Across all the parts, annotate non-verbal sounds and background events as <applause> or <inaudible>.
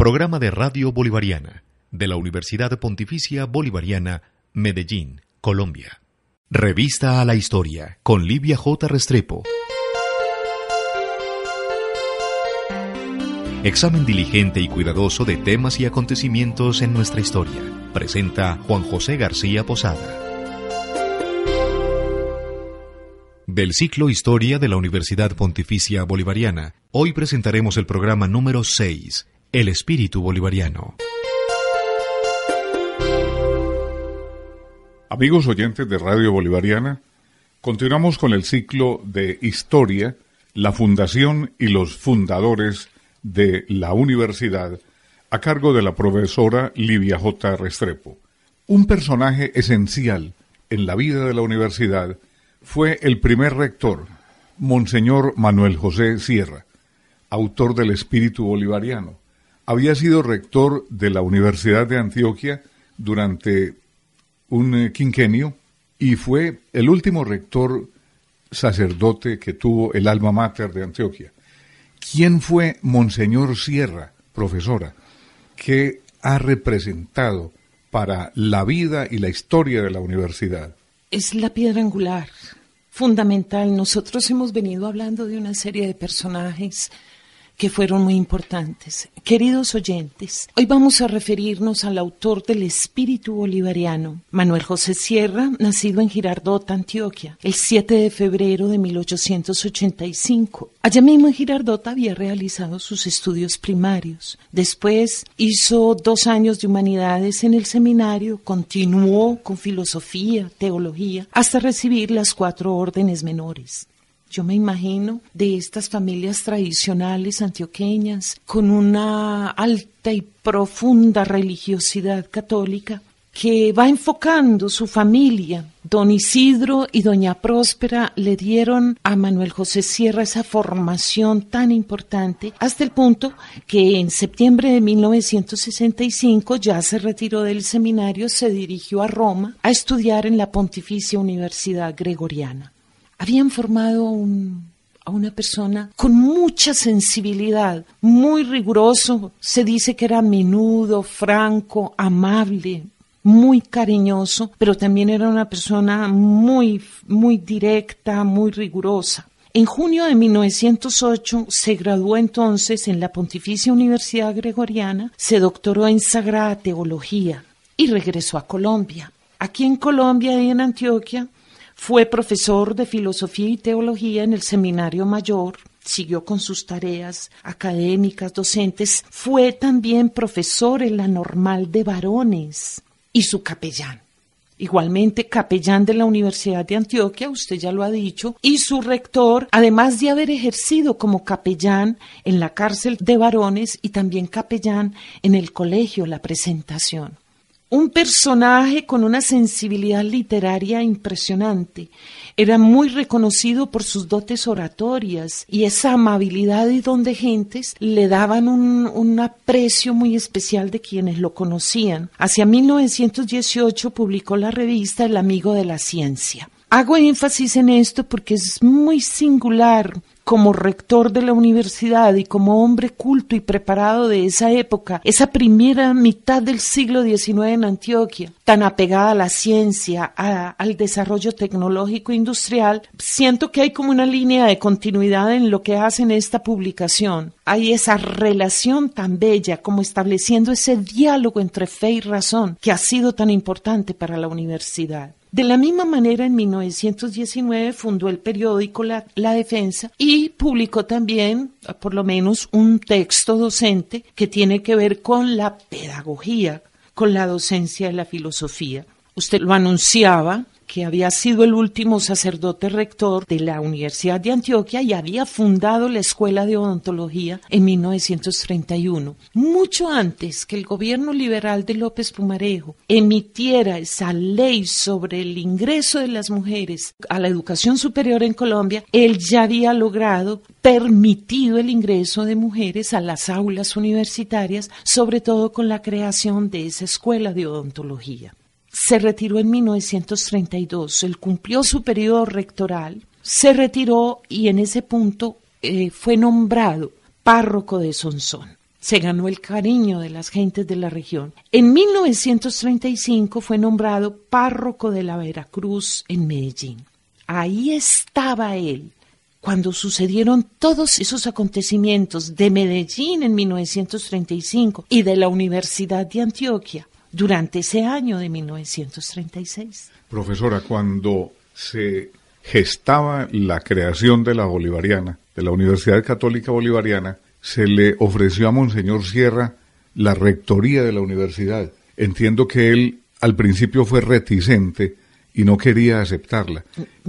Programa de Radio Bolivariana de la Universidad Pontificia Bolivariana, Medellín, Colombia. Revista a la Historia con Livia J. Restrepo. Examen diligente y cuidadoso de temas y acontecimientos en nuestra historia. Presenta Juan José García Posada. Del ciclo Historia de la Universidad Pontificia Bolivariana, hoy presentaremos el programa número 6, El Espíritu Bolivariano. Amigos oyentes de Radio Bolivariana, continuamos con el ciclo de Historia, la fundación y los fundadores de la universidad a cargo de la profesora Livia J. Restrepo. Un personaje esencial en la vida de la universidad fue el primer rector, Monseñor Manuel José Sierra, autor del Espíritu Bolivariano. Había sido rector de la Universidad de Antioquia durante un eh, quinquenio y fue el último rector sacerdote que tuvo el alma mater de Antioquia. ¿Quién fue Monseñor Sierra, profesora, que ha representado para la vida y la historia de la universidad? Es la piedra angular, fundamental. Nosotros hemos venido hablando de una serie de personajes que fueron muy importantes. Queridos oyentes, hoy vamos a referirnos al autor del espíritu bolivariano, Manuel José Sierra, nacido en Girardota, Antioquia, el 7 de febrero de 1885. Allá mismo en Girardota había realizado sus estudios primarios. Después hizo dos años de humanidades en el seminario, continuó con filosofía, teología, hasta recibir las cuatro órdenes menores. Yo me imagino de estas familias tradicionales antioqueñas con una alta y profunda religiosidad católica que va enfocando su familia. Don Isidro y Doña Próspera le dieron a Manuel José Sierra esa formación tan importante hasta el punto que en septiembre de 1965 ya se retiró del seminario, se dirigió a Roma a estudiar en la Pontificia Universidad Gregoriana habían formado a una persona con mucha sensibilidad, muy riguroso, se dice que era menudo, franco, amable, muy cariñoso, pero también era una persona muy, muy directa, muy rigurosa. En junio de 1908 se graduó entonces en la Pontificia Universidad Gregoriana, se doctoró en Sagrada Teología y regresó a Colombia. Aquí en Colombia y en Antioquia fue profesor de filosofía y teología en el Seminario Mayor, siguió con sus tareas académicas, docentes, fue también profesor en la normal de varones y su capellán. Igualmente capellán de la Universidad de Antioquia, usted ya lo ha dicho, y su rector, además de haber ejercido como capellán en la cárcel de varones y también capellán en el colegio La Presentación un personaje con una sensibilidad literaria impresionante. Era muy reconocido por sus dotes oratorias y esa amabilidad y don de gentes le daban un, un, aprecio muy especial de quienes lo conocían. Hacia 1918 publicó la revista El Amigo de la Ciencia. Hago énfasis en esto porque es muy singular como rector de la universidad y como hombre culto y preparado de esa época, esa primera mitad del siglo XIX en Antioquia, tan apegada a la ciencia, al desarrollo tecnológico industrial, siento que hay como una línea de continuidad en lo que hace en esta publicación. Hay esa relación tan bella como estableciendo ese diálogo entre fe y razón que ha sido tan importante para la universidad. De la misma manera, en 1919 fundó el periódico La, Defensa y publicó también, por lo menos, un texto docente que tiene que ver con la pedagogía, con la docencia de la filosofía. Usted lo anunciaba, que había sido el último sacerdote rector de la Universidad de Antioquia y había fundado la Escuela de Odontología en 1931, mucho antes que el gobierno liberal de López Pumarejo emitiera esa ley sobre el ingreso de las mujeres a la educación superior en Colombia, él ya había logrado permitido el ingreso de mujeres a las aulas universitarias, sobre todo con la creación de esa escuela de odontología se retiró en 1932, él cumplió su periodo rectoral, se retiró y en ese punto eh, fue nombrado párroco de Sonsón. Se ganó el cariño de las gentes de la región. En 1935 fue nombrado párroco de la Veracruz en Medellín. Ahí estaba él cuando sucedieron todos esos acontecimientos de Medellín en 1935 y de la Universidad de Antioquia durante ese año de 1936. Profesora, cuando se gestaba la creación de la Bolivariana, de la Universidad Católica Bolivariana, se le ofreció a Monseñor Sierra la rectoría de la universidad. Entiendo que él al principio fue reticente y no quería aceptarla.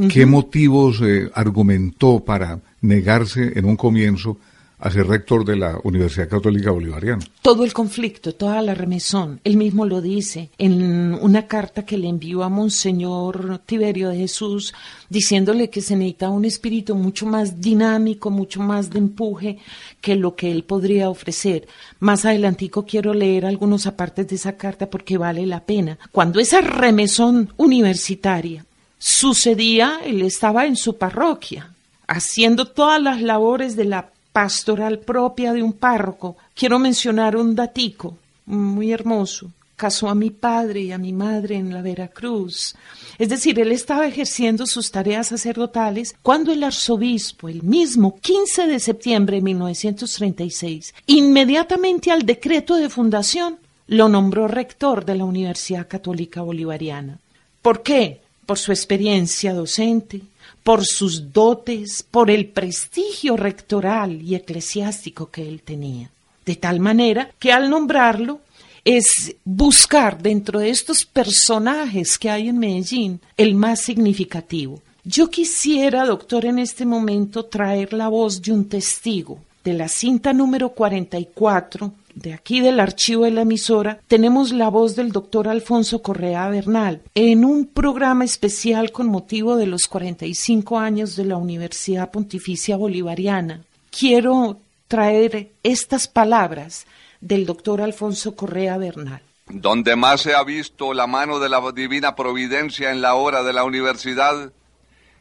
¿Qué motivos eh, argumentó para negarse en un comienzo a rector de la Universidad Católica Bolivariana. Todo el conflicto, toda la remesón, él mismo lo dice en una carta que le envió a Monseñor Tiberio de Jesús, diciéndole que se necesita un espíritu mucho más dinámico, mucho más de empuje que lo que él podría ofrecer. Más adelantico quiero leer algunos apartes de esa carta porque vale la pena. Cuando esa remesón universitaria sucedía, él estaba en su parroquia, haciendo todas las labores de la pastoral propia de un párroco, quiero mencionar un datico muy hermoso. Casó a mi padre y a mi madre en la Veracruz. Es decir, él estaba ejerciendo sus tareas sacerdotales cuando el arzobispo, el mismo 15 de septiembre de 1936, inmediatamente al decreto de fundación, lo nombró rector de la Universidad Católica Bolivariana. ¿Por qué? Por su experiencia docente, por sus dotes, por el prestigio rectoral y eclesiástico que él tenía. De tal manera que al nombrarlo es buscar dentro de estos personajes que hay en Medellín el más significativo. Yo quisiera, doctor, en este momento traer la voz de un testigo de la cinta número 44 de aquí del archivo de la emisora, tenemos la voz del doctor Alfonso Correa Bernal en un programa especial con motivo de los 45 años de la Universidad Pontificia Bolivariana. Quiero traer estas palabras del doctor Alfonso Correa Bernal. Donde más se ha visto la mano de la divina providencia en la hora de la universidad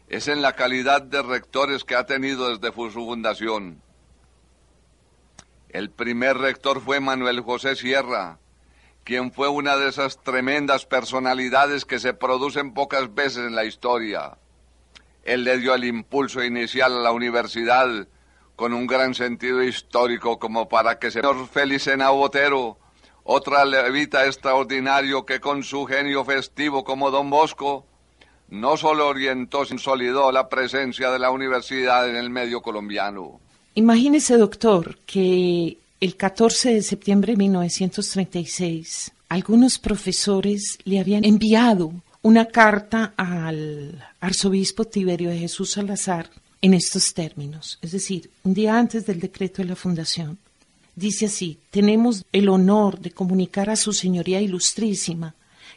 es en la calidad de rectores que ha tenido desde su fundación el primer rector fue Manuel José Sierra, quien fue una de esas tremendas personalidades que se producen pocas veces en la historia. Él le dio el impulso inicial a la universidad con un gran sentido histórico como para que señor Felicena Botero, otra levita extraordinario que con su genio festivo como Don Bosco, no solo orientó, sino consolidó la presencia de la universidad en el medio colombiano. Imagínese, doctor, que el 14 de septiembre de 1936 algunos profesores le habían enviado una carta al arzobispo Tiberio de Jesús Salazar en estos términos, es decir, un día antes del decreto de la fundación. Dice así, tenemos el honor de comunicar a su señoría ilustrísima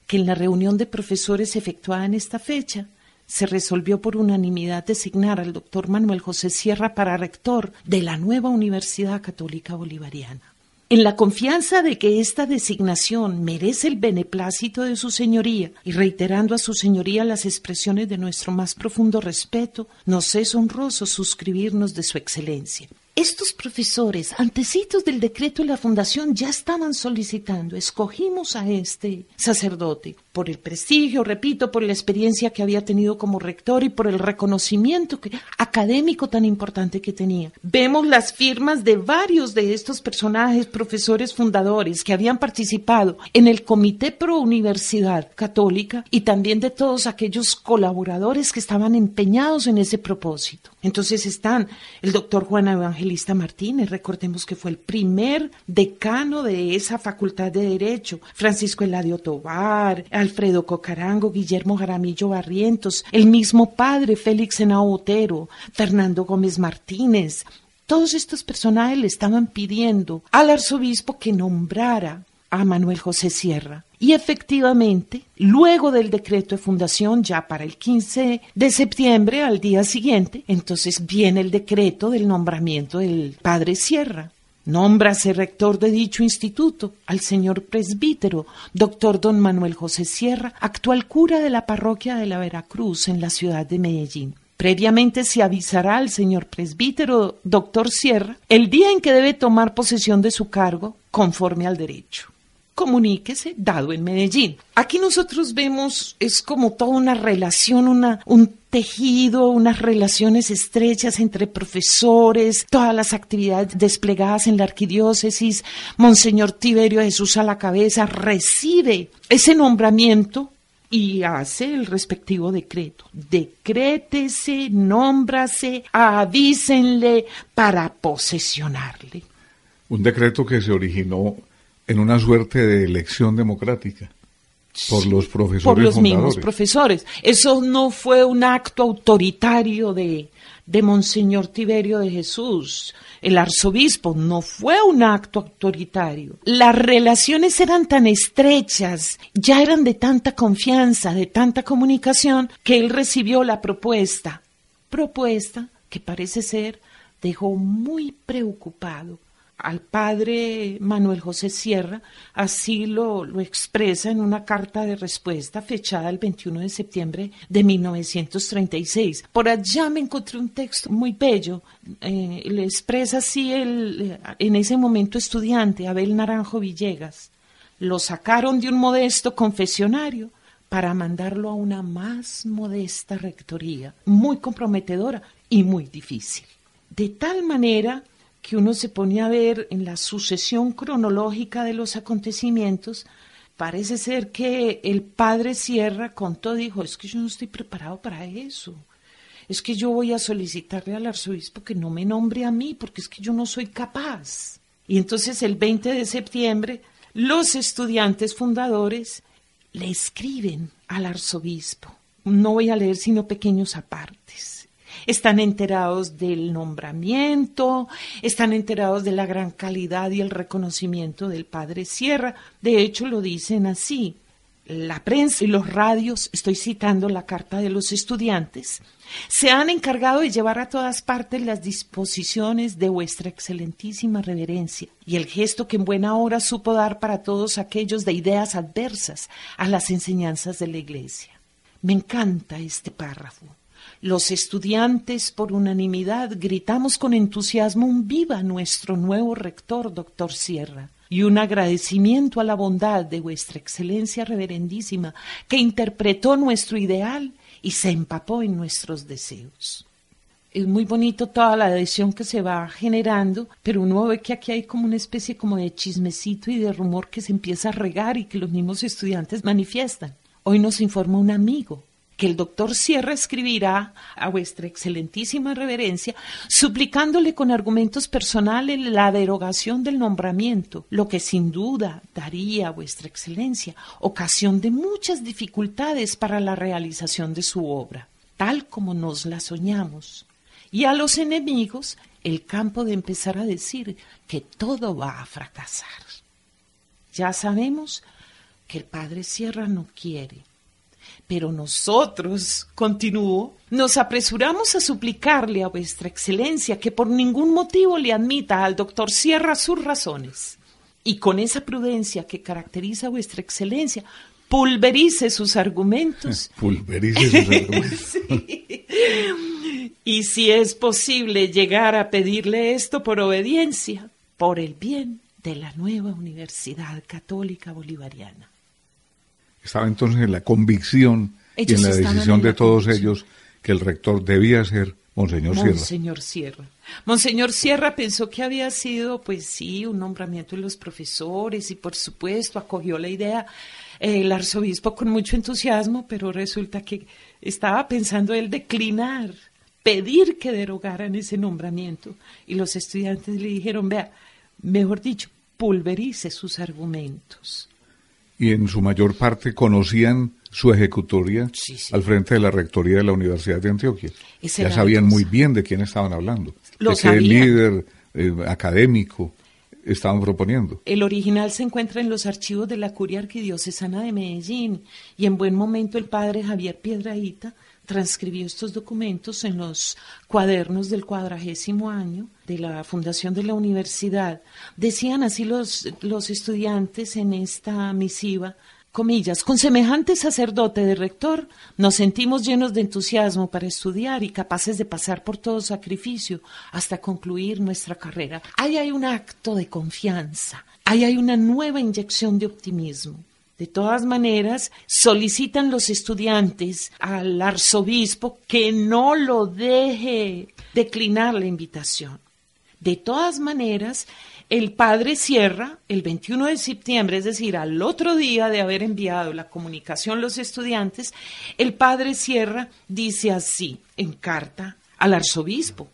que en la reunión de profesores efectuada en esta fecha se resolvió por unanimidad designar al doctor Manuel José Sierra para rector de la nueva Universidad Católica Bolivariana. En la confianza de que esta designación merece el beneplácito de su señoría y reiterando a su señoría las expresiones de nuestro más profundo respeto, nos es honroso suscribirnos de su excelencia. Estos profesores, antecitos del decreto de la fundación, ya estaban solicitando, escogimos a este sacerdote por el prestigio, repito, por la experiencia que había tenido como rector y por el reconocimiento académico tan importante que tenía. Vemos las firmas de varios de estos personajes, profesores fundadores que habían participado en el Comité Pro Universidad Católica y también de todos aquellos colaboradores que estaban empeñados en ese propósito. Entonces están el doctor Juan Evangelista Martínez, recordemos que fue el primer decano de esa facultad de Derecho, Francisco Eladio Tobar, Alfredo Cocarango, Guillermo Jaramillo Barrientos, el mismo padre Félix Henao Otero, Fernando Gómez Martínez. Todos estos personajes le estaban pidiendo al arzobispo que nombrara a Manuel José Sierra. Y efectivamente, luego del decreto de fundación, ya para el 15 de septiembre, al día siguiente, entonces viene el decreto del nombramiento del padre Sierra. Nómbrase rector de dicho instituto al señor presbítero, doctor don Manuel José Sierra, actual cura de la parroquia de la Veracruz en la ciudad de Medellín. Previamente se avisará al señor presbítero, doctor Sierra, el día en que debe tomar posesión de su cargo conforme al derecho comuníquese, dado en Medellín. Aquí nosotros vemos, es como toda una relación, una, un tejido, unas relaciones estrechas entre profesores, todas las actividades desplegadas en la arquidiócesis. Monseñor Tiberio Jesús a la cabeza recibe ese nombramiento y hace el respectivo decreto. Decrétese, nómbrase, avísenle para posesionarle. Un decreto que se originó en una suerte de elección democrática por los profesores por los fundadores. mismos profesores. Eso no fue un acto autoritario de, de Monseñor Tiberio de Jesús, el arzobispo, no fue un acto autoritario. Las relaciones eran tan estrechas, ya eran de tanta confianza, de tanta comunicación, que él recibió la propuesta. Propuesta que parece ser dejó muy preocupado al padre Manuel José Sierra, así lo, expresa en una carta de respuesta fechada el 21 de septiembre de 1936. Por allá me encontré un texto muy bello, eh, le expresa así el, en ese momento estudiante, Abel Naranjo Villegas. Lo sacaron de un modesto confesionario para mandarlo a una más modesta rectoría, muy comprometedora y muy difícil. De tal manera que uno se pone a ver en la sucesión cronológica de los acontecimientos, parece ser que el padre Sierra contó, dijo, es que yo no estoy preparado para eso. Es que yo voy a solicitarle al arzobispo que no me nombre a mí, porque es que yo no soy capaz. Y entonces el 20 de septiembre, los estudiantes fundadores le escriben al arzobispo. No voy a leer sino pequeños apartes están enterados del nombramiento, están enterados de la gran calidad y el reconocimiento del padre Sierra. De hecho, lo dicen así. La prensa y los radios, estoy citando la carta de los estudiantes, se han encargado de llevar a todas partes las disposiciones de vuestra excelentísima reverencia y el gesto que en buena hora supo dar para todos aquellos de ideas adversas a las enseñanzas de la Iglesia. Me encanta este párrafo. Los estudiantes, por unanimidad, gritamos con entusiasmo un viva nuestro nuevo rector, doctor Sierra, y un agradecimiento a la bondad de vuestra excelencia reverendísima, que interpretó nuestro ideal y se empapó en nuestros deseos. Es muy bonito toda la adhesión que se va generando, pero uno ve que aquí hay como una especie como de chismecito y de rumor que se empieza a regar y que los mismos estudiantes manifiestan. Hoy nos informa un amigo que el doctor Sierra escribirá a vuestra excelentísima reverencia, suplicándole con argumentos personales la derogación del nombramiento, lo que sin duda daría a vuestra excelencia ocasión de muchas dificultades para la realización de su obra, tal como nos la soñamos. Y a los enemigos el campo de empezar a decir que todo va a fracasar. Ya sabemos que el padre Sierra no quiere pero nosotros, continuó, nos apresuramos a suplicarle a vuestra excelencia que por ningún motivo le admita al doctor Sierra sus razones. Y con esa prudencia que caracteriza a vuestra excelencia, pulverice sus argumentos. <laughs> pulverice sus argumentos. <laughs> sí. Y si es posible llegar a pedirle esto por obediencia, por el bien de la nueva Universidad Católica Bolivariana. Estaba entonces en la convicción ellos y en la decisión en de todos ellos que el rector debía ser Monseñor Sierra. Monseñor Sierra. Monseñor Sierra pensó que había sido, pues sí, un nombramiento de los profesores y por supuesto acogió la idea el arzobispo con mucho entusiasmo, pero resulta que estaba pensando él declinar, pedir que derogaran ese nombramiento. Y los estudiantes le dijeron, vea, mejor dicho, pulverice sus argumentos. Y en su mayor parte conocían su ejecutoria Sí, sí. al frente de la rectoría de la Universidad de Antioquia. Ya sabían muy bien de quién estaban hablando, Lo de qué líder eh, académico estaban proponiendo. El original se encuentra en los archivos de la Curia Arquidiocesana de Medellín y en buen momento el padre Javier Piedraíta transcribió estos documentos en los cuadernos del cuadragésimo año de la fundación de la universidad. Decían así los, los estudiantes en esta misiva, comillas, con semejante sacerdote de rector nos sentimos llenos de entusiasmo para estudiar y capaces de pasar por todo sacrificio hasta concluir nuestra carrera. Ahí hay un acto de confianza, ahí hay una nueva inyección de optimismo. De todas maneras, solicitan los estudiantes al arzobispo que no lo deje declinar la invitación. De todas maneras, el padre cierra el 21 de septiembre, es decir, al otro día de haber enviado la comunicación los estudiantes, el padre cierra, dice así en carta al arzobispo.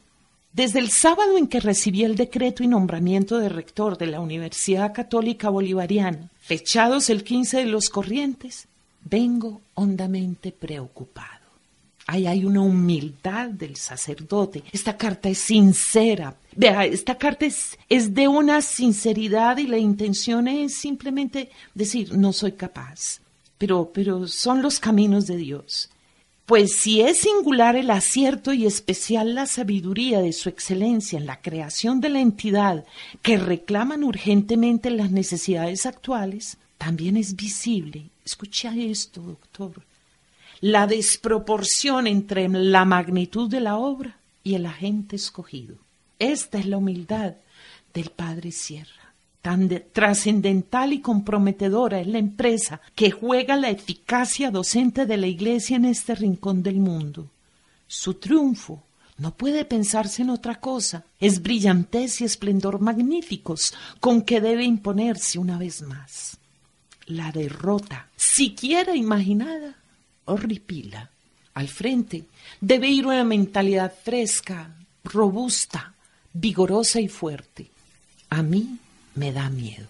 Desde el sábado en que recibí el decreto y nombramiento de rector de la Universidad Católica Bolivariana, fechados el 15 de los corrientes, vengo hondamente preocupado. Ahí hay una humildad del sacerdote. Esta carta es sincera. Vea, esta carta es, es de una sinceridad y la intención es simplemente decir, no soy capaz. Pero, pero son los caminos de Dios. Pues si es singular el acierto y especial la sabiduría de su excelencia en la creación de la entidad que reclaman urgentemente las necesidades actuales, también es visible, escucha esto, doctor, la desproporción entre la magnitud de la obra y el agente escogido. Esta es la humildad del Padre Sierra. Tan de- trascendental y comprometedora es la empresa que juega la eficacia docente de la Iglesia en este rincón del mundo. Su triunfo no puede pensarse en otra cosa. Es brillantez y esplendor magníficos con que debe imponerse una vez más. La derrota, siquiera imaginada, horripila. Al frente debe ir una mentalidad fresca, robusta, vigorosa y fuerte. A mí me da miedo.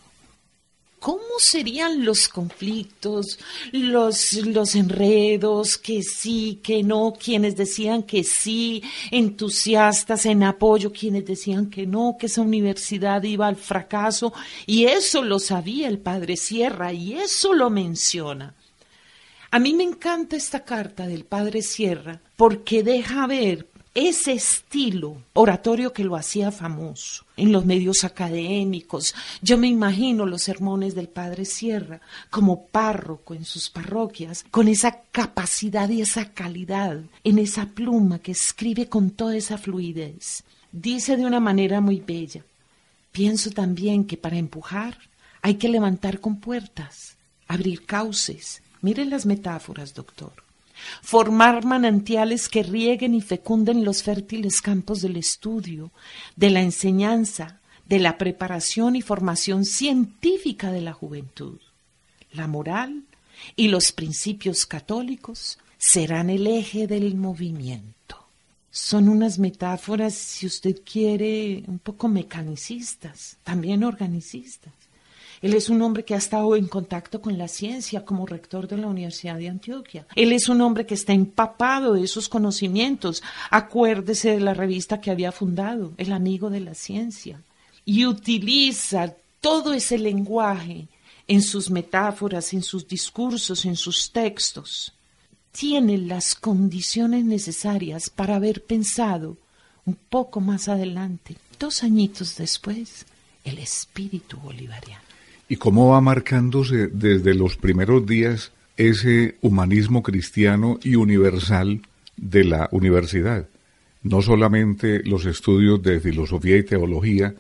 ¿Cómo serían los conflictos, los, los enredos, que sí, que no, quienes decían que sí, entusiastas en apoyo, quienes decían que no, que esa universidad iba al fracaso? Y eso lo sabía el padre Sierra y eso lo menciona. A mí me encanta esta carta del padre Sierra porque deja ver ese estilo oratorio que lo hacía famoso en los medios académicos. Yo me imagino los sermones del padre Sierra como párroco en sus parroquias, con esa capacidad y esa calidad en esa pluma que escribe con toda esa fluidez. Dice de una manera muy bella. Pienso también que para empujar hay que levantar con puertas, abrir cauces. Miren las metáforas, doctor. Formar manantiales que rieguen y fecunden los fértiles campos del estudio, de la enseñanza, de la preparación y formación científica de la juventud. La moral y los principios católicos serán el eje del movimiento. Son unas metáforas, si usted quiere, un poco mecanicistas, también organicistas. Él es un hombre que ha estado en contacto con la ciencia como rector de la Universidad de Antioquia. Él es un hombre que está empapado de esos conocimientos. Acuérdese de la revista que había fundado, El Amigo de la Ciencia. Y utiliza todo ese lenguaje en sus metáforas, en sus discursos, en sus textos. Tiene las condiciones necesarias para haber pensado un poco más adelante, dos añitos después, el espíritu bolivariano y cómo va marcándose desde los primeros días ese humanismo cristiano y universal de la universidad. No solamente los estudios de filosofía y teología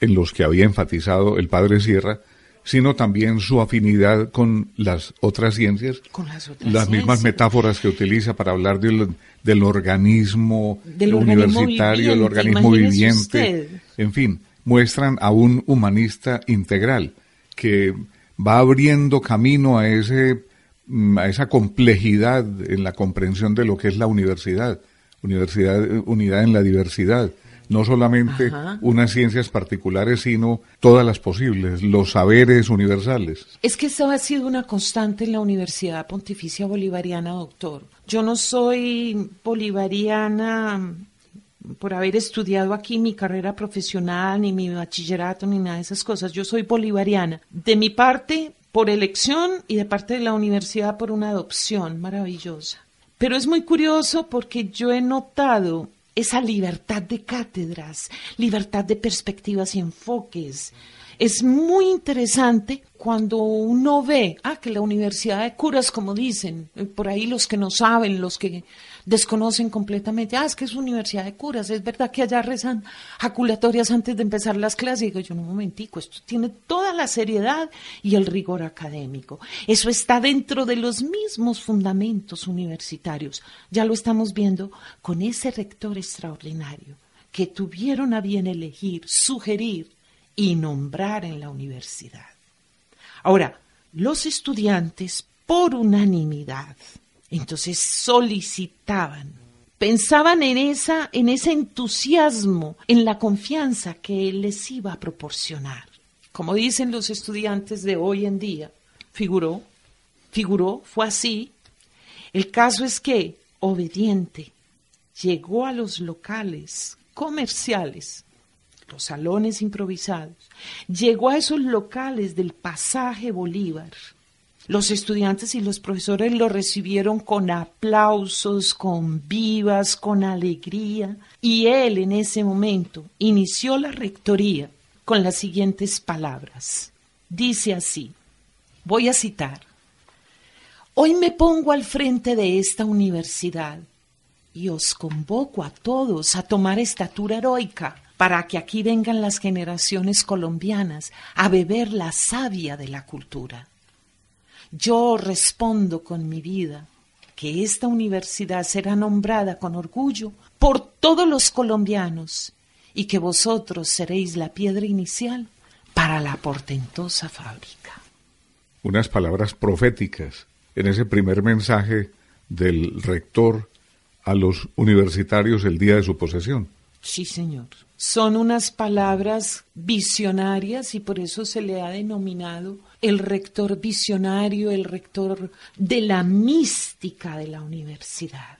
en los que había enfatizado el padre Sierra, sino también su afinidad con las otras ciencias, con las, otras las mismas ciencias. metáforas que utiliza para hablar del, del organismo Del universitario, el organismo viviente, en fin, muestran a un humanista integral que va abriendo camino a ese mm, a esa complejidad en la comprensión de lo que es la universidad, universidad unidad en la diversidad, no solamente Ajá. unas ciencias particulares, sino todas las posibles, los saberes universales. Es que esa ha sido una constante en la Universidad Pontificia Bolivariana, doctor. Yo no soy bolivariana por haber estudiado aquí mi carrera profesional, ni mi bachillerato, ni nada de esas cosas. Yo soy bolivariana. De mi parte, por elección y de parte de la universidad por una adopción maravillosa. Pero es muy curioso porque yo he notado esa libertad de cátedras, libertad de perspectivas y enfoques. Es muy interesante cuando uno ve, ah, que la Universidad de Curas, como dicen, por ahí los que no saben, los que desconocen completamente, ah, es que es Universidad de Curas, es verdad que allá rezan jaculatorias antes de empezar las clases. Y digo yo, no, un momentico, esto tiene toda la seriedad y el rigor académico. Eso está dentro de los mismos fundamentos universitarios. Ya lo estamos viendo con ese rector extraordinario que tuvieron a bien elegir, sugerir y nombrar en la universidad. Ahora, los estudiantes, por unanimidad, entonces solicitaban, pensaban en esa, en ese entusiasmo, en la confianza que él les iba a proporcionar. Como dicen los estudiantes de hoy en día, figuró, figuró, fue así. El caso es que, obediente, llegó a los locales comerciales los salones improvisados, llegó a esos locales del pasaje Bolívar. Los estudiantes y los profesores lo recibieron con aplausos, con vivas, con alegría, y él en ese momento inició la rectoría con las siguientes palabras. Dice así, voy a citar, Hoy me pongo al frente de esta universidad y os convoco a todos a tomar estatura heroica para que aquí vengan las generaciones colombianas a beber la savia de la cultura. Yo respondo con mi vida que esta universidad será nombrada con orgullo por todos los colombianos y que vosotros seréis la piedra inicial para la portentosa fábrica. Unas palabras proféticas en ese primer mensaje del rector a los universitarios el día de su posesión. Sí, señor. Son unas palabras visionarias y por eso se le ha denominado el rector visionario, el rector de la mística de la universidad.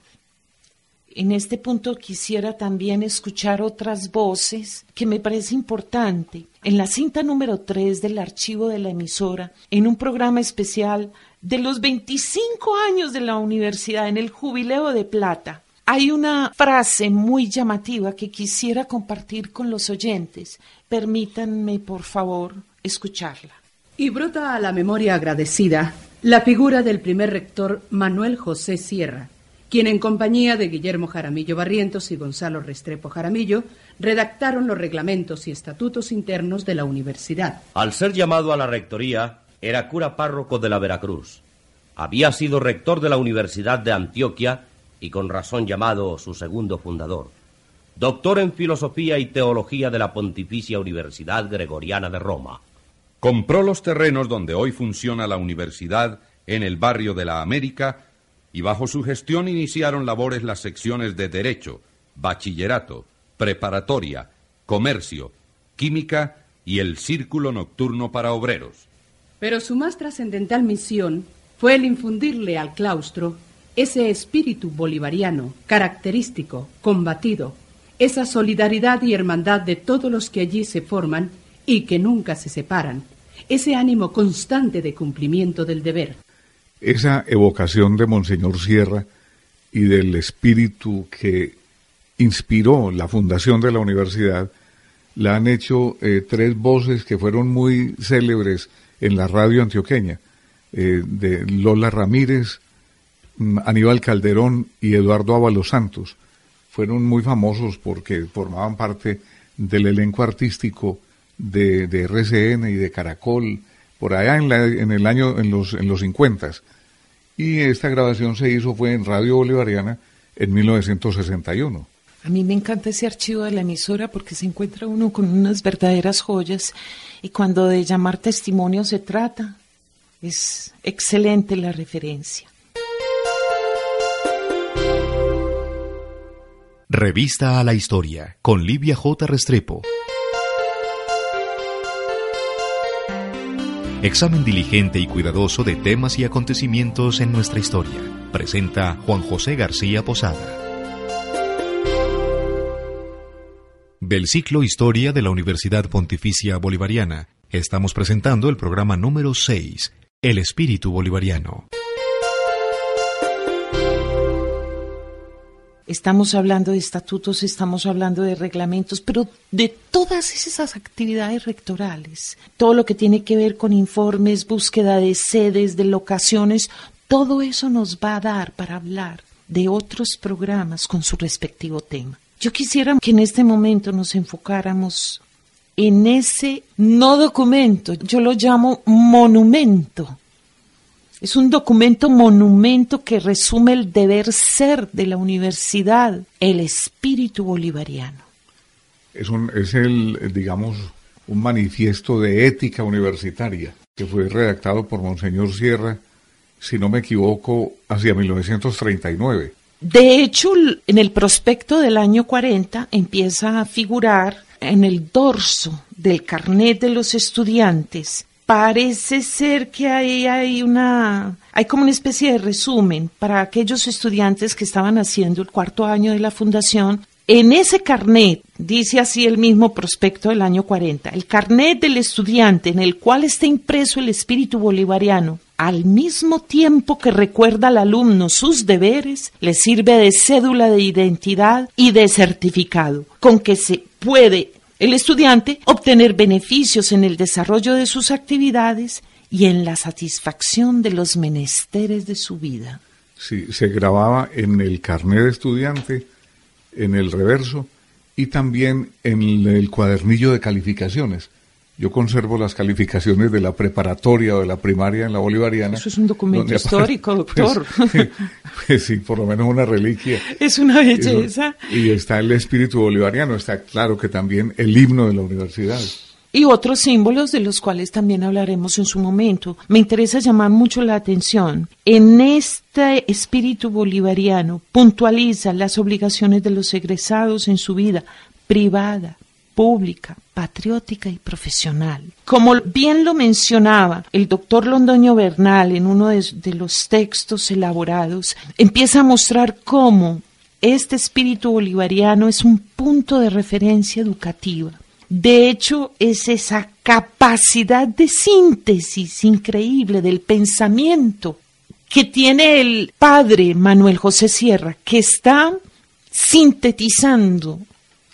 En este punto quisiera también escuchar otras voces que me parece importante. En la cinta número 3 del archivo de la emisora, en un programa especial de los 25 años de la universidad, en el Jubileo de Plata, hay una frase muy llamativa que quisiera compartir con los oyentes. Permítanme, por favor, escucharla. Y brota a la memoria agradecida la figura del primer rector Manuel José Sierra, quien en compañía de Guillermo Jaramillo Barrientos y Gonzalo Restrepo Jaramillo redactaron los reglamentos y estatutos internos de la universidad. Al ser llamado a la rectoría, era cura párroco de la Veracruz. Había sido rector de la Universidad de Antioquia y con razón llamado su segundo fundador. Doctor en Filosofía y Teología de la Pontificia Universidad Gregoriana de Roma. Compró los terrenos donde hoy funciona la universidad en el barrio de la América y bajo su gestión iniciaron labores las secciones de Derecho, Bachillerato, Preparatoria, Comercio, Química y el Círculo Nocturno para Obreros. Pero su más trascendental misión fue el infundirle al claustro ese espíritu bolivariano, característico, combatido, esa solidaridad y hermandad de todos los que allí se forman y que nunca se separan, ese ánimo constante de cumplimiento del deber. Esa evocación de Monseñor Sierra y del espíritu que inspiró la fundación de la universidad, la han hecho eh, tres voces que fueron muy célebres en la radio antioqueña, eh, de Lola Ramírez, mm, Aníbal Calderón y Eduardo Ábalos Santos. Fueron muy famosos porque formaban parte del elenco artístico de, de RCN y de Caracol, por allá en, la- en el año, en los, en los 50. Y esta grabación se hizo fue en Radio Bolivariana en 1961. A mí me encanta ese archivo de la emisora porque se encuentra uno con unas verdaderas joyas y cuando de llamar testimonio se trata, es excelente la referencia. Revista a la Historia con Livia J. Restrepo. Examen diligente y cuidadoso de temas y acontecimientos en nuestra historia. Presenta Juan José García Posada. Del ciclo Historia de la Universidad Pontificia Bolivariana, estamos presentando el programa número 6, El Espíritu Bolivariano. Estamos hablando de estatutos, estamos hablando de reglamentos, pero de todas esas actividades rectorales, todo lo que tiene que ver con informes, búsqueda de sedes, de locaciones, todo eso nos va a dar para hablar de otros programas con su respectivo tema. Yo quisiera que en este momento nos enfocáramos en ese no documento, yo lo llamo monumento es un documento monumento que resume el deber ser de la universidad, el espíritu bolivariano. Es, un, es el, digamos, un manifiesto de ética universitaria que fue redactado por Monseñor Sierra, si no me equivoco, hacia 1939. De hecho, en el prospecto del año 40 empieza a figurar en el dorso del carnet de los estudiantes parece ser que ahí hay una, hay como una especie de resumen para aquellos estudiantes que estaban haciendo el cuarto año de la fundación. En ese carnet, dice así el mismo prospecto del año 40, el carnet del estudiante en el cual está impreso el espíritu bolivariano, al mismo tiempo que recuerda al alumno sus deberes, le sirve de cédula de identidad y de certificado, con que se puede el estudiante obtener beneficios en el desarrollo de sus actividades y en la satisfacción de los menesteres de su vida. Sí, se grababa en el carnet de estudiante, en el reverso y también en el cuadernillo de calificaciones. Yo conservo las calificaciones de la preparatoria o de la primaria en la bolivariana. Eso es un documento histórico, pues, doctor. <laughs> Pues, sí, por lo menos una reliquia. Es una belleza. Y está el espíritu bolivariano, está claro que también el himno de la universidad. Y otros símbolos de los cuales también hablaremos en su momento. Me interesa llamar mucho la atención. En este espíritu bolivariano puntualiza las obligaciones de los egresados en su vida privada, pública, patriótica y profesional. Como bien lo mencionaba el doctor Londoño Bernal en uno de, de los textos elaborados, empieza a mostrar cómo este espíritu bolivariano es un punto de referencia educativa. De hecho, es esa capacidad de síntesis increíble del pensamiento que tiene el padre Manuel José Sierra, que está sintetizando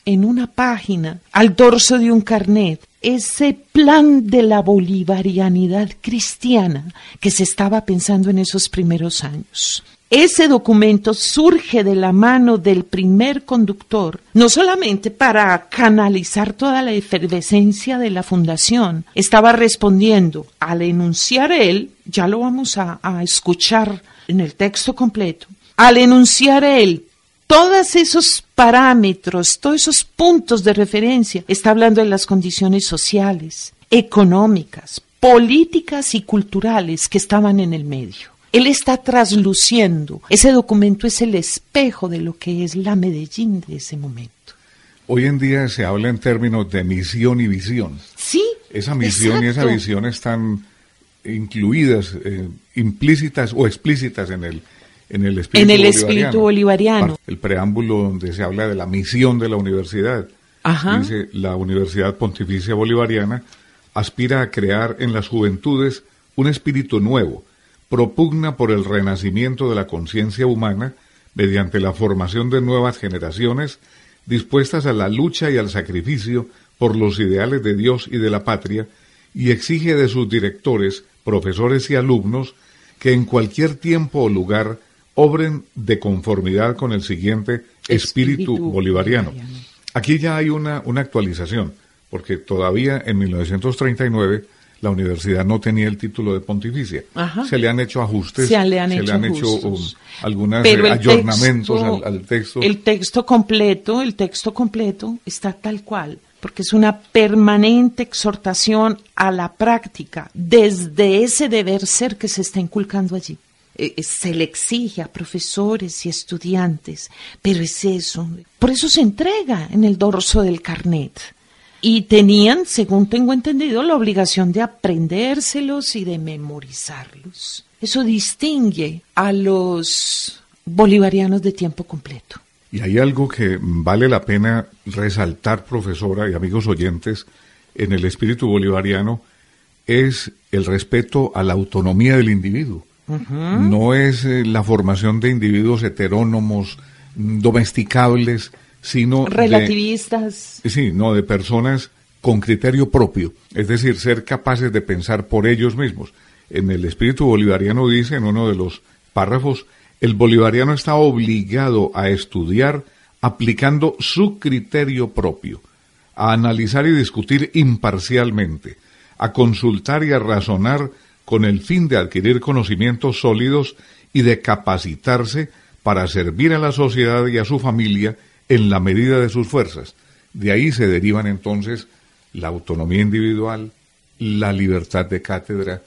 en una página, al dorso de un carnet, ese plan de la bolivarianidad cristiana que se estaba pensando en esos primeros años. Ese documento surge de la mano del primer conductor, no solamente para canalizar toda la efervescencia de la fundación, estaba respondiendo al enunciar él, ya lo vamos a, a escuchar en el texto completo, al enunciar él todos esos parámetros, todos esos puntos de referencia, está hablando de las condiciones sociales, económicas, políticas y culturales que estaban en el medio. Él está trasluciendo. Ese documento es el espejo de lo que es la Medellín de ese momento. Hoy en día se habla en términos de misión y visión. Sí. Esa misión y esa visión están incluidas, eh, implícitas o explícitas en el, en el espíritu, en el bolivariano. espíritu bolivariano. El preámbulo donde se habla de la misión de la universidad. Ajá. Dice, la Universidad Pontificia Bolivariana aspira a crear en las juventudes un espíritu nuevo, propugna por el renacimiento de la conciencia humana mediante la formación de nuevas generaciones dispuestas a la lucha y al sacrificio por los ideales de Dios y de la patria, y exige de sus directores, profesores y alumnos que en cualquier tiempo o lugar obren de conformidad con el siguiente espíritu, Espíritu bolivariano. bolivariano. Aquí ya hay una, una actualización, porque todavía en 1939 la universidad no tenía el título de pontificia. Ajá. Se le han hecho ajustes, Se le han hecho ajustes. um, algunos ayornamentos texto- al, al texto. El texto completo, el texto completo está tal cual, porque es una permanente exhortación a la práctica desde ese deber ser que se está inculcando allí. Eh, se le exige a profesores y estudiantes, pero es eso. Por eso se entrega en el dorso del carnet. Y tenían, según tengo entendido, la obligación de aprendérselos y de memorizarlos. Eso distingue a los bolivarianos de tiempo completo. Y hay algo que vale la pena resaltar, profesora y amigos oyentes, en el espíritu bolivariano, es el respeto a la autonomía del individuo. No es eh, la formación de individuos heterónomos, mm, domesticables, sino... Relativistas. sí, no, de personas con criterio propio, es decir, ser capaces de pensar por ellos mismos. En el espíritu bolivariano dice en uno de los párrafos, el bolivariano está obligado a estudiar aplicando su criterio propio, a analizar y discutir imparcialmente, a consultar y a razonar con el fin de adquirir conocimientos sólidos y de capacitarse para servir a la sociedad y a su familia en la medida de sus fuerzas. De ahí se derivan entonces la autonomía individual, la libertad de cátedra,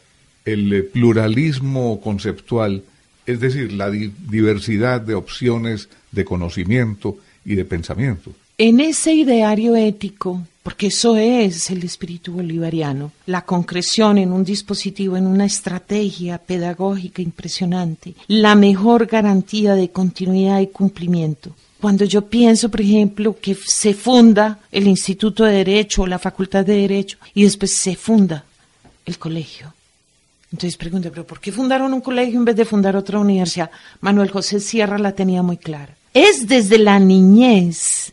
el pluralismo conceptual, es decir, la diversidad de opciones de conocimiento y de pensamiento. En ese ideario ético, porque eso es el espíritu bolivariano, la concreción en un dispositivo, en una estrategia pedagógica impresionante, la mejor garantía de continuidad y cumplimiento. Cuando yo pienso, por ejemplo, que se funda el Instituto de Derecho o la Facultad de Derecho y después se funda el colegio. Entonces pregunto, ¿pero por qué fundaron un colegio en vez de fundar otra universidad? Manuel José Sierra la tenía muy clara. Es desde la niñez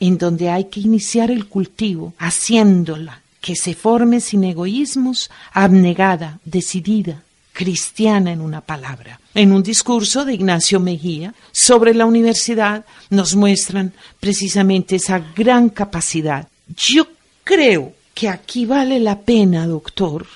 en donde hay que iniciar el cultivo, haciéndola que se forme sin egoísmos, abnegada, decidida, cristiana en una palabra. En un discurso de Ignacio Mejía sobre la universidad nos muestran precisamente esa gran capacidad. Yo creo que aquí vale la pena, doctor,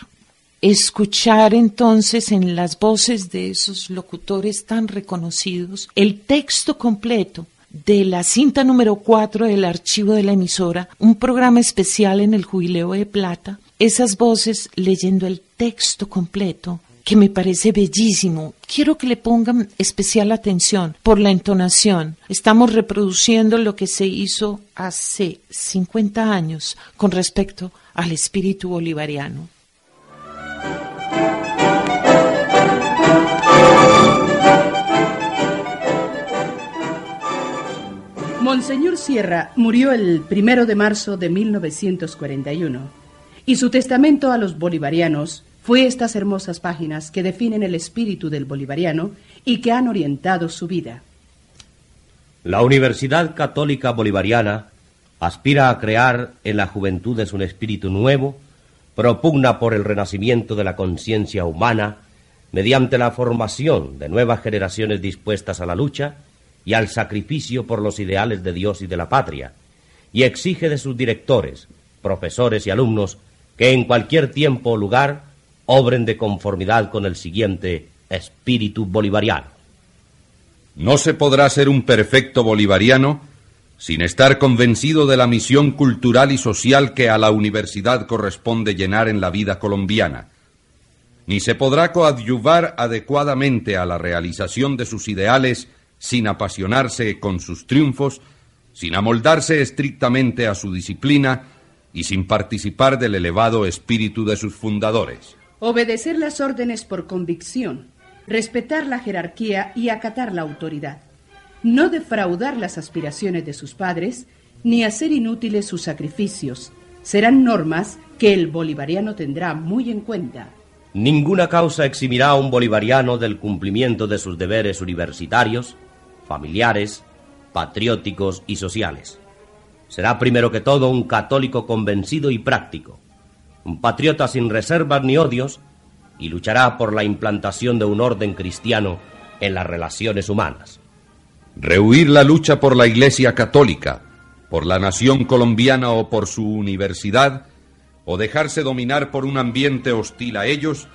escuchar entonces en las voces de esos locutores tan reconocidos el texto completo de la cinta número 4 del archivo de la emisora, un programa especial en el Jubileo de Plata, esas voces leyendo el texto completo que me parece bellísimo. Quiero que le pongan especial atención por la entonación. Estamos reproduciendo lo que se hizo hace 50 años con respecto al espíritu bolivariano. Monseñor Sierra murió el primero de marzo de 1941 y su testamento a los bolivarianos fue estas hermosas páginas que definen el espíritu del bolivariano y que han orientado su vida. La Universidad Católica Bolivariana aspira a crear en la juventud un espíritu nuevo, propugna por el renacimiento de la conciencia humana mediante la formación de nuevas generaciones dispuestas a la lucha y al sacrificio por los ideales de Dios y de la patria, y exige de sus directores, profesores y alumnos que en cualquier tiempo o lugar obren de conformidad con el siguiente espíritu bolivariano. No se podrá ser un perfecto bolivariano sin estar convencido de la misión cultural y social que a la universidad corresponde llenar en la vida colombiana, ni se podrá coadyuvar adecuadamente a la realización de sus ideales sin apasionarse con sus triunfos, sin amoldarse estrictamente a su disciplina y sin participar del elevado espíritu de sus fundadores. Obedecer las órdenes por convicción, respetar la jerarquía y acatar la autoridad. No defraudar las aspiraciones de sus padres, ni hacer inútiles sus sacrificios. Serán normas que el bolivariano tendrá muy en cuenta. Ninguna causa eximirá a un bolivariano del cumplimiento de sus deberes universitarios, familiares, patrióticos y sociales. Será primero que todo un católico convencido y práctico, un patriota sin reservas ni odios, y luchará por la implantación de un orden cristiano en las relaciones humanas. Rehuir la lucha por la Iglesia católica, por la nación colombiana o por su universidad, o dejarse dominar por un ambiente hostil a ellos,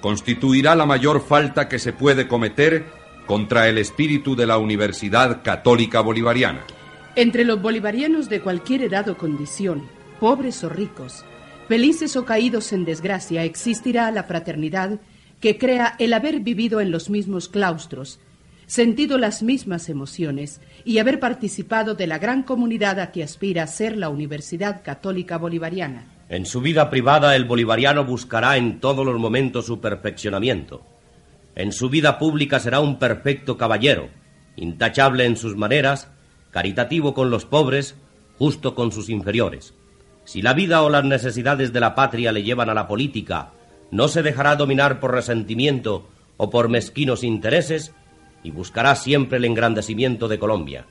constituirá la mayor falta que se puede cometer contra el espíritu de la Universidad Católica Bolivariana. Entre los bolivarianos de cualquier edad o condición, pobres o ricos, felices o caídos en desgracia, existirá la fraternidad que crea el haber vivido en los mismos claustros, sentido las mismas emociones y haber participado de la gran comunidad a que aspira a ser la Universidad Católica Bolivariana. En su vida privada el bolivariano buscará en todos los momentos su perfeccionamiento. En su vida pública será un perfecto caballero, intachable en sus maneras, caritativo con los pobres, justo con sus inferiores. Si la vida o las necesidades de la patria le llevan a la política, no se dejará dominar por resentimiento o por mezquinos intereses y buscará siempre el engrandecimiento de Colombia.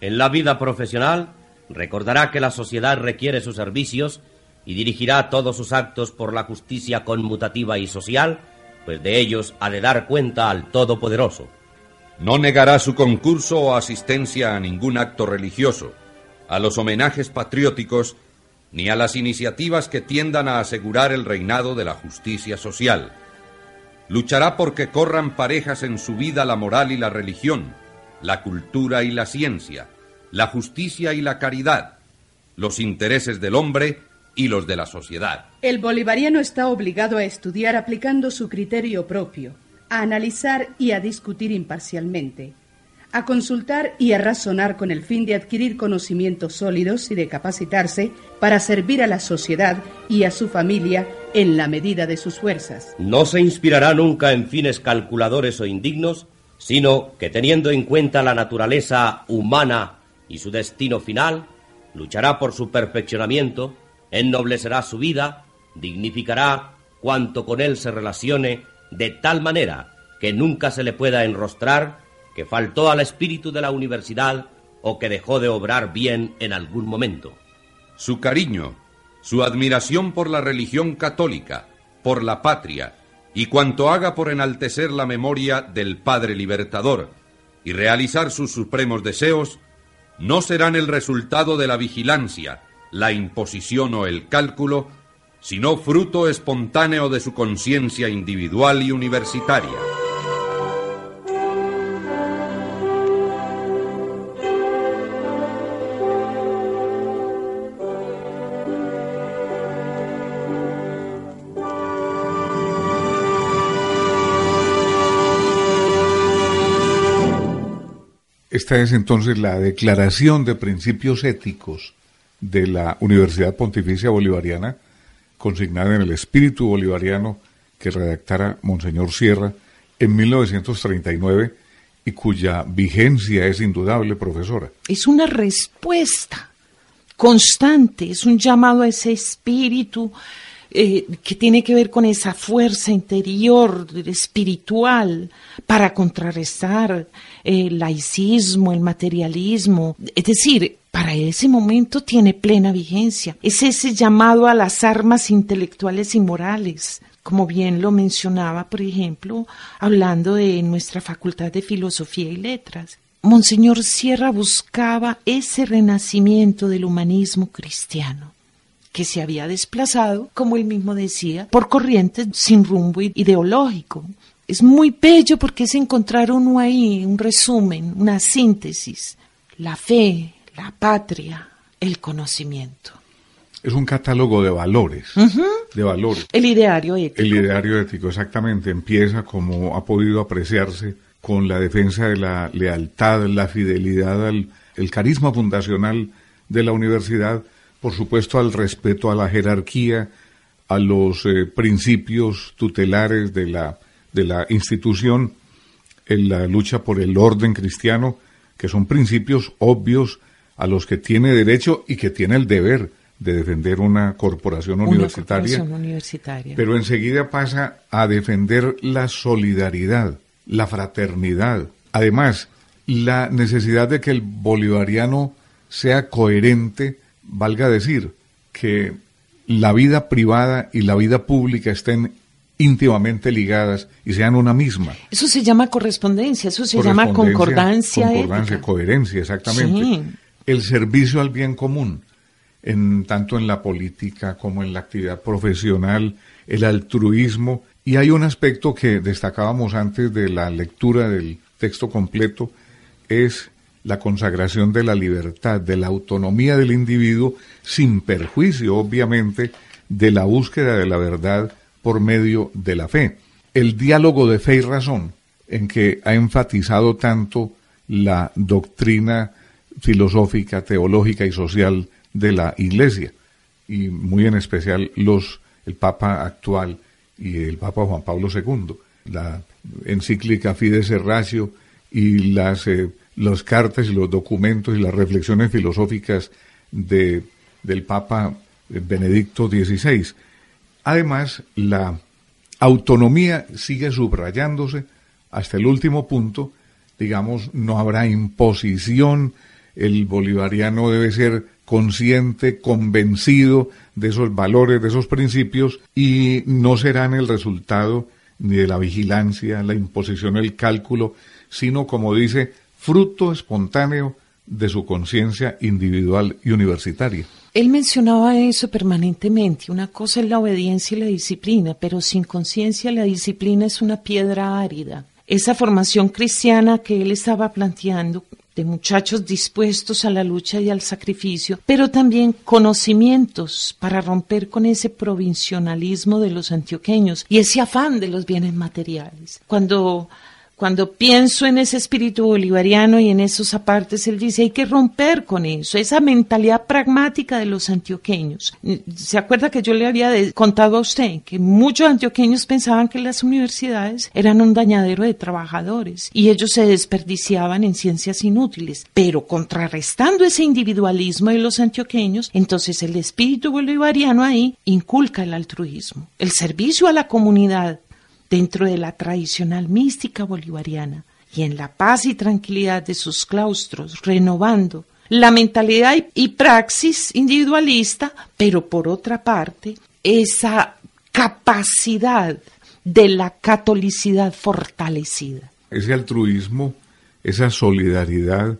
En la vida profesional, recordará que la sociedad requiere sus servicios y dirigirá todos sus actos por la justicia conmutativa y social, pues de ellos ha de dar cuenta al Todopoderoso. No negará su concurso o asistencia a ningún acto religioso, a los homenajes patrióticos, ni a las iniciativas que tiendan a asegurar el reinado de la justicia social. Luchará porque corran parejas en su vida la moral y la religión, la cultura y la ciencia, la justicia y la caridad, los intereses del hombre y los de la sociedad. El bolivariano está obligado a estudiar aplicando su criterio propio, a analizar y a discutir imparcialmente, a consultar y a razonar con el fin de adquirir conocimientos sólidos y de capacitarse para servir a la sociedad y a su familia en la medida de sus fuerzas. No se inspirará nunca en fines calculadores o indignos, sino que teniendo en cuenta la naturaleza humana y su destino final, luchará por su perfeccionamiento, ennoblecerá su vida, dignificará cuanto con él se relacione de tal manera que nunca se le pueda enrostrar que faltó al espíritu de la universidad o que dejó de obrar bien en algún momento. Su cariño, su admiración por la religión católica, por la patria, y cuanto haga por enaltecer la memoria del Padre Libertador y realizar sus supremos deseos, no serán el resultado de la vigilancia, la imposición o el cálculo, sino fruto espontáneo de su conciencia individual y universitaria. Esta es entonces la declaración de principios éticos de la Universidad Pontificia Bolivariana, consignada en el espíritu bolivariano que redactara Monseñor Sierra en 1939 y cuya vigencia es indudable, profesora. Es una respuesta constante, es un llamado a ese espíritu eh, que tiene que ver con esa fuerza interior espiritual para contrarrestar el laicismo, el materialismo. Es decir, para ese momento tiene plena vigencia. Es ese llamado a las armas intelectuales y morales, como bien lo mencionaba, por ejemplo, hablando de nuestra Facultad de Filosofía y Letras. Monseñor Sierra buscaba ese renacimiento del humanismo cristiano que se había desplazado, como él mismo decía, por corrientes sin rumbo ideológico. Es muy bello porque es encontrar uno ahí un resumen, una síntesis, la fe, la patria, el conocimiento. Es un catálogo de valores, de valores. El ideario ético. El ideario ético, exactamente, empieza como ha podido apreciarse con la defensa de la lealtad, la fidelidad, al, el carisma fundacional de la universidad, por supuesto al respeto a la jerarquía, a los eh, principios tutelares de la, de la institución, en la lucha por el orden cristiano, que son principios obvios a los que tiene derecho y que tiene el deber de defender una corporación universitaria. Corporación universitaria. Pero enseguida pasa a defender la solidaridad, la fraternidad. Además, la necesidad de que el bolivariano sea coherente valga decir que la vida privada y la vida pública estén íntimamente ligadas y sean una misma. Eso se llama correspondencia, eso se llama concordancia. Concordancia, coherencia, exactamente. El servicio al bien común, en, tanto en la política como en la actividad profesional, el altruismo. Y hay un aspecto que destacábamos antes de la lectura del texto completo, es la consagración de la libertad, de la autonomía del individuo, sin perjuicio, obviamente, de la búsqueda de la verdad por medio de la fe. el diálogo de fe y razón, en que ha enfatizado tanto la doctrina filosófica, teológica y social de la Iglesia, y muy en especial los, el Papa actual y el Papa Juan Pablo II. La encíclica Fides Ratio y las, eh, las cartas y los documentos y las reflexiones filosóficas de, del Papa Benedicto XVI. Además, la autonomía sigue subrayándose hasta el último punto, digamos, no habrá imposición, el bolivariano debe ser consciente, convencido de esos valores, de esos principios, y no serán el resultado ni de la vigilancia, la imposición, el cálculo, sino, como dice, fruto espontáneo de su conciencia individual y universitaria. Él mencionaba eso permanentemente. Una cosa es la obediencia y la disciplina, pero sin conciencia la disciplina es una piedra árida. Esa formación cristiana que él estaba planteando de muchachos dispuestos a la lucha y al sacrificio, pero también conocimientos para romper con ese provincialismo de los antioqueños y ese afán de los bienes materiales. Cuando cuando pienso en ese espíritu bolivariano y en esos apartes, él dice, hay que romper con eso, esa mentalidad pragmática de los antioqueños. ¿Se acuerda que yo le había contado a usted que muchos antioqueños pensaban que las universidades eran un dañadero de trabajadores y ellos se desperdiciaban en ciencias inútiles? Pero contrarrestando ese individualismo de los antioqueños, entonces el espíritu bolivariano ahí inculca el altruismo, el servicio a la comunidad, dentro de la tradicional mística bolivariana y en la paz y tranquilidad de sus claustros, renovando la mentalidad y, praxis individualista, pero por otra parte, esa capacidad de la catolicidad fortalecida. Ese altruismo, esa solidaridad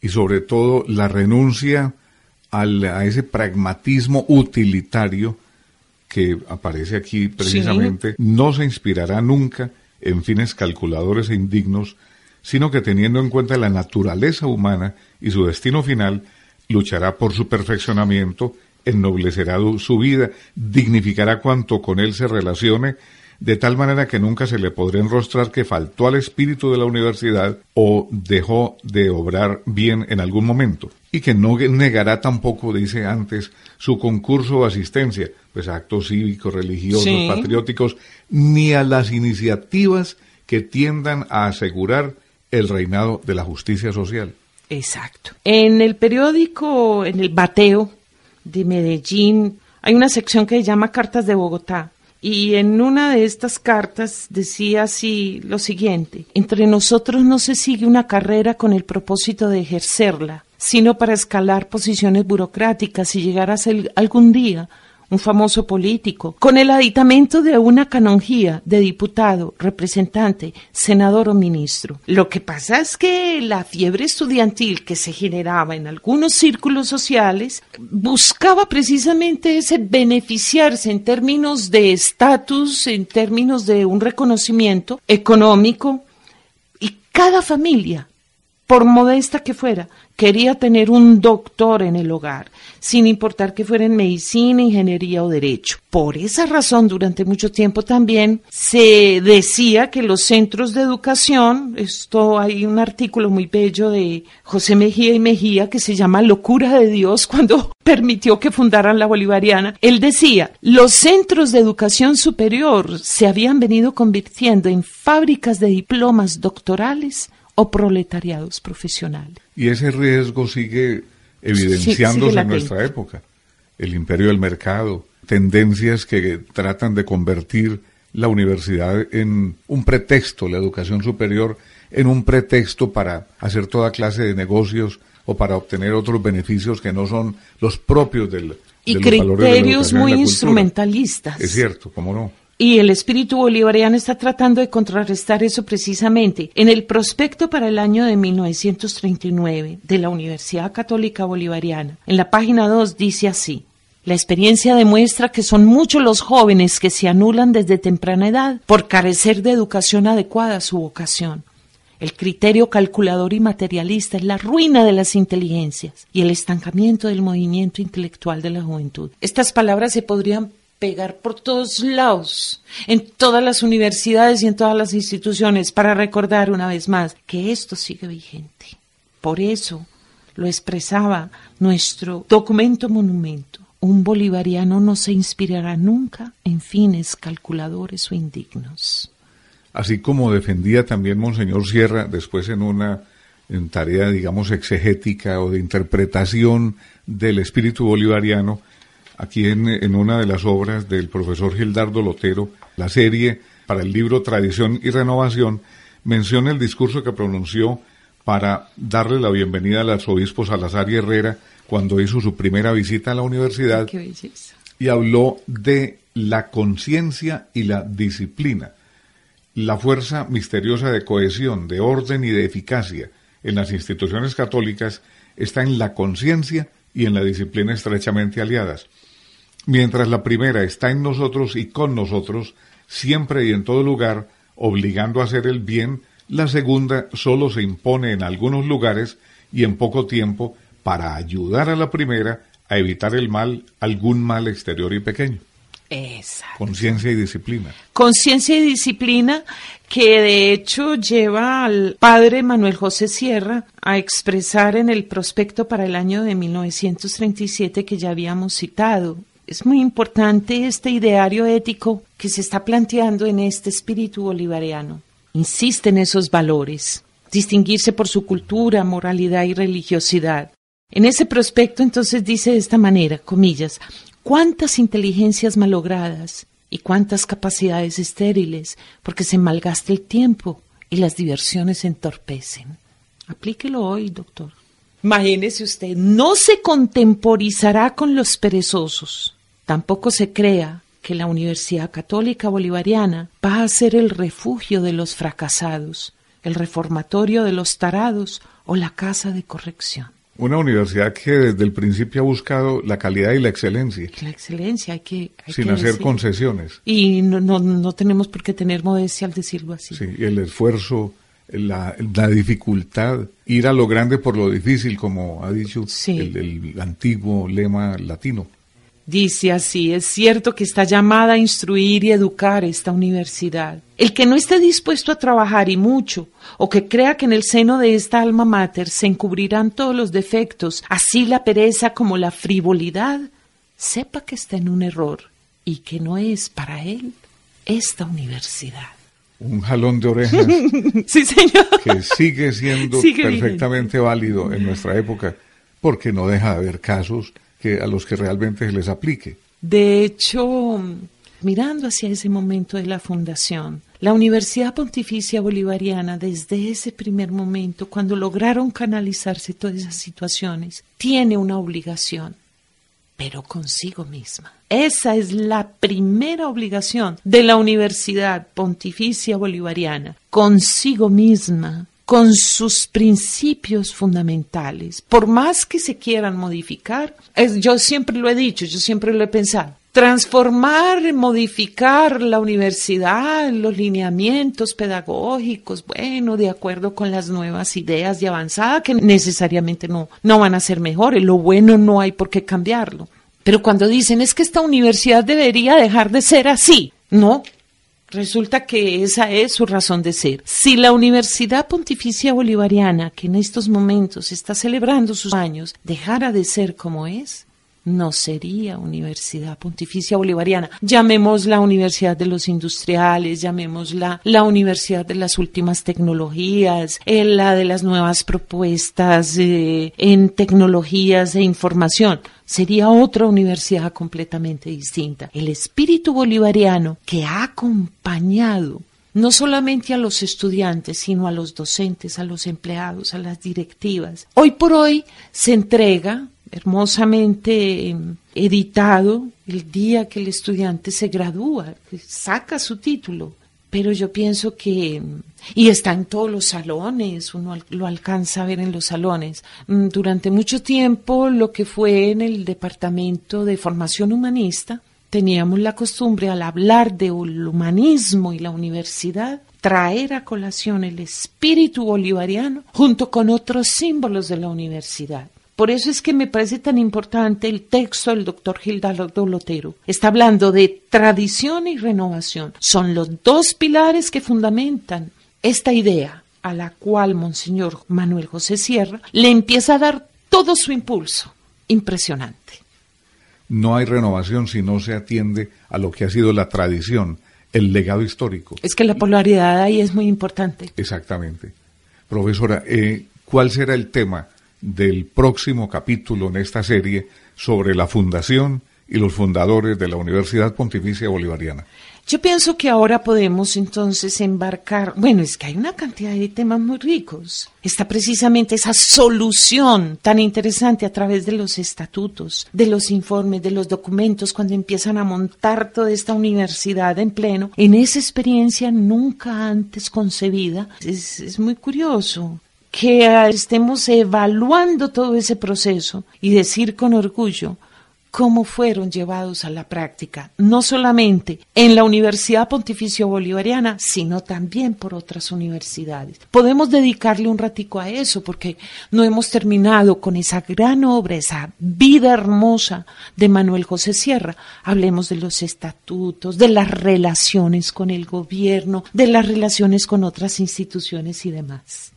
y sobre todo la renuncia a ese pragmatismo utilitario que aparece aquí precisamente no se inspirará nunca en fines calculadores e indignos, sino que teniendo en cuenta la naturaleza humana y su destino final, luchará por su perfeccionamiento, ennoblecerá su vida, dignificará cuanto con él se relacione, de tal manera que nunca se le podrá enrostrar que faltó al espíritu de la universidad o dejó de obrar bien en algún momento, y que no negará tampoco, dice antes, su concurso o asistencia, pues actos cívicos, religiosos, patrióticos, ni a las iniciativas que tiendan a asegurar el reinado de la justicia social. Exacto. En el periódico, en el Bateo de Medellín, hay una sección que se llama Cartas de Bogotá. Y en una de estas cartas decía así lo siguiente, entre nosotros no se sigue una carrera con el propósito de ejercerla, sino para escalar posiciones burocráticas y llegar a ser algún día un famoso político, con el aditamento de una canonjía de diputado, representante, senador o ministro. Lo que pasa es que la fiebre estudiantil que se generaba en algunos círculos sociales buscaba precisamente ese beneficiarse en términos de estatus, en términos de un reconocimiento económico, y cada familia, por modesta que fuera, quería tener un doctor en el hogar, sin importar que fuera en medicina, ingeniería o derecho. Por esa razón, durante mucho tiempo también se decía que los centros de educación, esto hay un artículo muy bello de José Mejía y Mejía que se llama Locura de Dios <laughs> cuando permitió que fundaran la Bolivariana. Él decía, los centros de educación superior se habían venido convirtiendo en fábricas de diplomas doctorales o proletariados profesionales. Y ese riesgo sigue evidenciándose en nuestra época. El imperio del mercado, tendencias que tratan de convertir la universidad en un pretexto, la educación superior, en un pretexto para hacer toda clase de negocios o para obtener otros beneficios que no son los propios del, y criterios muy instrumentalistas. Es cierto, ¿cómo no? Y el espíritu bolivariano está tratando de contrarrestar eso precisamente. En el prospecto para el año de 1939 de la Universidad Católica Bolivariana, en la página 2 dice así. La experiencia demuestra que son muchos los jóvenes que se anulan desde temprana edad por carecer de educación adecuada a su vocación. El criterio calculador y materialista es la ruina de las inteligencias y el estancamiento del movimiento intelectual de la juventud. Estas palabras se podrían pegar por todos lados, en todas las universidades y en todas las instituciones, para recordar una vez más que esto sigue vigente. Por eso lo expresaba nuestro documento monumento. Un bolivariano no se inspirará nunca en fines calculadores o indignos. Así como defendía también Monseñor Sierra después en una en tarea, digamos, exegética o de interpretación del espíritu bolivariano, aquí en, en una de las obras del profesor Gildardo Lotero, la serie para el libro Tradición y Renovación, menciona el discurso que pronunció para darle la bienvenida al arzobispo Salazar y Herrera cuando hizo su primera visita a la universidad Qué y habló de la conciencia y la disciplina, la fuerza misteriosa de cohesión, de orden y de eficacia en las instituciones católicas está en la conciencia y en la disciplina estrechamente aliadas. Mientras la primera está en nosotros y con nosotros, siempre y en todo lugar, obligando a hacer el bien, la segunda solo se impone en algunos lugares y en poco tiempo para ayudar a la primera a evitar el mal, algún mal exterior y pequeño. Exacto. Conciencia y disciplina. Conciencia y disciplina que de hecho lleva al padre Manuel José Sierra a expresar en el prospecto para el año de 1937 que ya habíamos citado. Es muy importante este ideario ético que se está planteando en este espíritu bolivariano. Insiste en esos valores, distinguirse por su cultura, moralidad y religiosidad. En ese prospecto entonces dice de esta manera, comillas, cuántas inteligencias malogradas y cuántas capacidades estériles, porque se malgasta el tiempo y las diversiones entorpecen. Aplíquelo hoy, doctor. Imagínese usted, no se contemporizará con los perezosos. Tampoco se crea que la Universidad Católica Bolivariana va a ser el refugio de los fracasados, el reformatorio de los tarados o la casa de corrección. Una universidad que desde el principio ha buscado la calidad y la excelencia, La excelencia hay que... hay sin que hacer decir. concesiones. Y no, no, no tenemos por qué tener modestia al decirlo así. Sí, y el esfuerzo, la, la dificultad, ir a lo grande por lo difícil, como ha dicho Sí. el, el antiguo lema latino. Dice así, es cierto que está llamada a instruir y educar esta universidad. El que no esté dispuesto a trabajar y mucho, o que crea que en el seno de esta alma mater se encubrirán todos los defectos, así la pereza como la frivolidad, sepa que está en un error y que no es para él esta universidad. Un jalón de orejas <laughs> Sí, señor. que sigue siendo Sigue perfectamente válido en nuestra época, porque no deja de haber casos que a los que realmente se les aplique. De hecho, mirando hacia ese momento de la fundación, la Universidad Pontificia Bolivariana, desde ese primer momento, cuando lograron canalizarse todas esas situaciones, tiene una obligación, pero consigo misma. Esa es la primera obligación de la Universidad Pontificia Bolivariana, consigo misma, con sus principios fundamentales. Por más que se quieran modificar, yo siempre lo he dicho, yo siempre lo he pensado. Transformar, modificar la universidad, los lineamientos pedagógicos, bueno, de acuerdo con las nuevas ideas de avanzada, que necesariamente no, no van a ser mejores. Lo bueno no hay por qué cambiarlo. Pero cuando dicen es que esta universidad debería dejar de ser así, no, Resulta que esa es su razón de ser. Si la Universidad Pontificia Bolivariana, que en estos momentos está celebrando sus años, dejara de ser como es, no sería Universidad Pontificia Bolivariana. Llamémosla Universidad de los Industriales, llamémosla la Universidad de las Últimas Tecnologías, eh, la de las nuevas propuestas eh, en tecnologías e información. Sería otra universidad completamente distinta. El espíritu bolivariano que ha acompañado no solamente a los estudiantes, sino a los docentes, a los empleados, a las directivas. Hoy por hoy se entrega hermosamente eh, editado el día que el estudiante se gradúa, saca su título. Pero yo pienso que, y está en todos los salones, uno lo alcanza a ver en los salones. Mm, Durante mucho tiempo, lo que fue en el departamento de formación humanista, teníamos la costumbre al hablar del humanismo y la universidad, traer a colación el espíritu bolivariano junto con otros símbolos de la universidad. Por eso es que me parece tan importante el texto del doctor Gildardo Lotero. Está hablando de tradición y renovación. Son los dos pilares que fundamentan esta idea a la cual Monseñor Manuel José Sierra le empieza a dar todo su impulso. Impresionante. No hay renovación si no se atiende a lo que ha sido la tradición, el legado histórico. Es que la polaridad ahí es muy importante. Exactamente. Profesora, eh, ¿cuál será el tema del próximo capítulo en esta serie sobre la fundación y los fundadores de la Universidad Pontificia Bolivariana? Yo pienso que ahora podemos entonces embarcar, bueno, es que hay una cantidad de temas muy ricos. Está precisamente esa solución tan interesante a través de los estatutos, de los informes, de los documentos, cuando empiezan a montar toda esta universidad en pleno, en esa experiencia nunca antes concebida. Es, es muy curioso que estemos evaluando todo ese proceso y decir con orgullo, cómo fueron llevados a la práctica, no solamente en la Universidad Pontificia Bolivariana, sino también por otras universidades. Podemos dedicarle un ratico a eso porque no hemos terminado con esa gran obra, esa vida hermosa de Manuel José Sierra. Hablemos de los estatutos, de las relaciones con el gobierno, de las relaciones con otras instituciones y demás.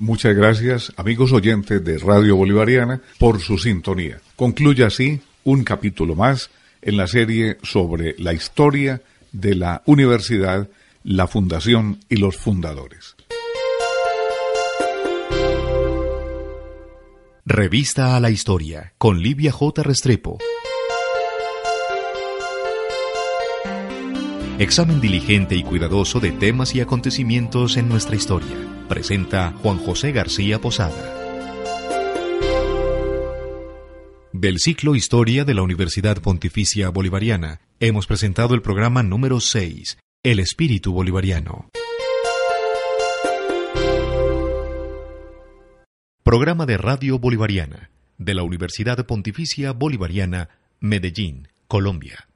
Muchas gracias, amigos oyentes de Radio Bolivariana, por su sintonía. Concluye así un capítulo más en la serie sobre la historia de la universidad, la fundación y los fundadores. Revista a la Historia con Livia J. Restrepo. Examen diligente y cuidadoso de temas y acontecimientos en nuestra historia. Presenta Juan José García Posada. Del ciclo Historia de la Universidad Pontificia Bolivariana, hemos presentado el programa número 6, El Espíritu Bolivariano. Programa de Radio Bolivariana, de la Universidad Pontificia Bolivariana, Medellín, Colombia.